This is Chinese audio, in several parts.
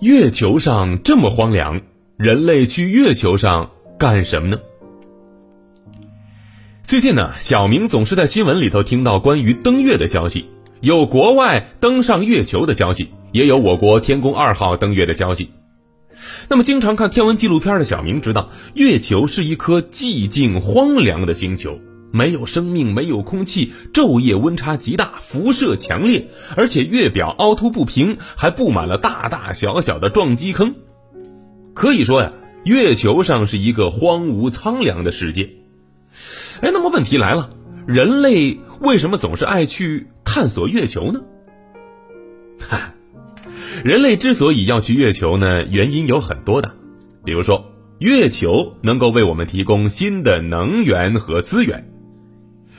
月球上这么荒凉，人类去月球上干什么呢？最近呢，小明总是在新闻里头听到关于登月的消息，有国外登上月球的消息，也有我国天宫二号登月的消息。那么，经常看天文纪录片的小明知道，月球是一颗寂静荒凉的星球，没有生命，没有空气，昼夜温差极大，辐射强烈，而且月表凹凸不平，还布满了大大小小的撞击坑。可以说呀，月球上是一个荒芜苍凉的世界。哎，那么问题来了，人类为什么总是爱去探索月球呢？哈。人类之所以要去月球呢，原因有很多的，比如说，月球能够为我们提供新的能源和资源。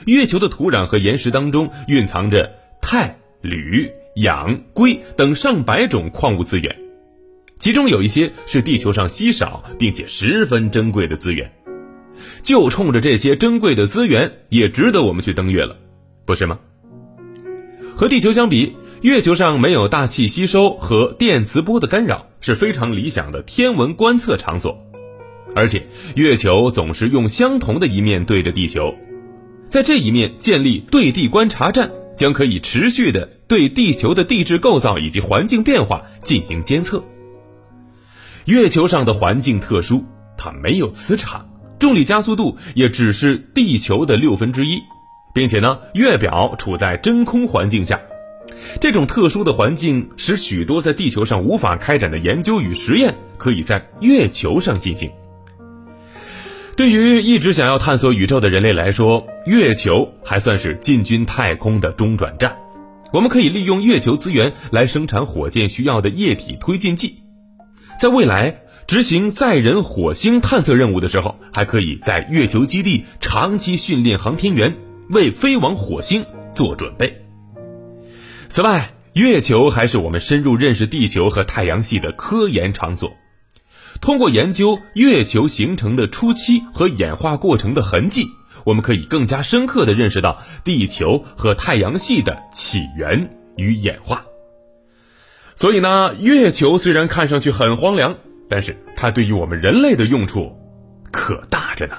月球的土壤和岩石当中蕴藏着钛、铝、氧、硅等上百种矿物资源，其中有一些是地球上稀少并且十分珍贵的资源。就冲着这些珍贵的资源，也值得我们去登月了，不是吗？和地球相比。月球上没有大气吸收和电磁波的干扰，是非常理想的天文观测场所。而且，月球总是用相同的一面对着地球，在这一面建立对地观察站，将可以持续的对地球的地质构造以及环境变化进行监测。月球上的环境特殊，它没有磁场，重力加速度也只是地球的六分之一，并且呢，月表处在真空环境下。这种特殊的环境使许多在地球上无法开展的研究与实验可以在月球上进行。对于一直想要探索宇宙的人类来说，月球还算是进军太空的中转站。我们可以利用月球资源来生产火箭需要的液体推进剂，在未来执行载人火星探测任务的时候，还可以在月球基地长期训练航天员，为飞往火星做准备。此外，月球还是我们深入认识地球和太阳系的科研场所。通过研究月球形成的初期和演化过程的痕迹，我们可以更加深刻地认识到地球和太阳系的起源与演化。所以呢，月球虽然看上去很荒凉，但是它对于我们人类的用处可大着呢。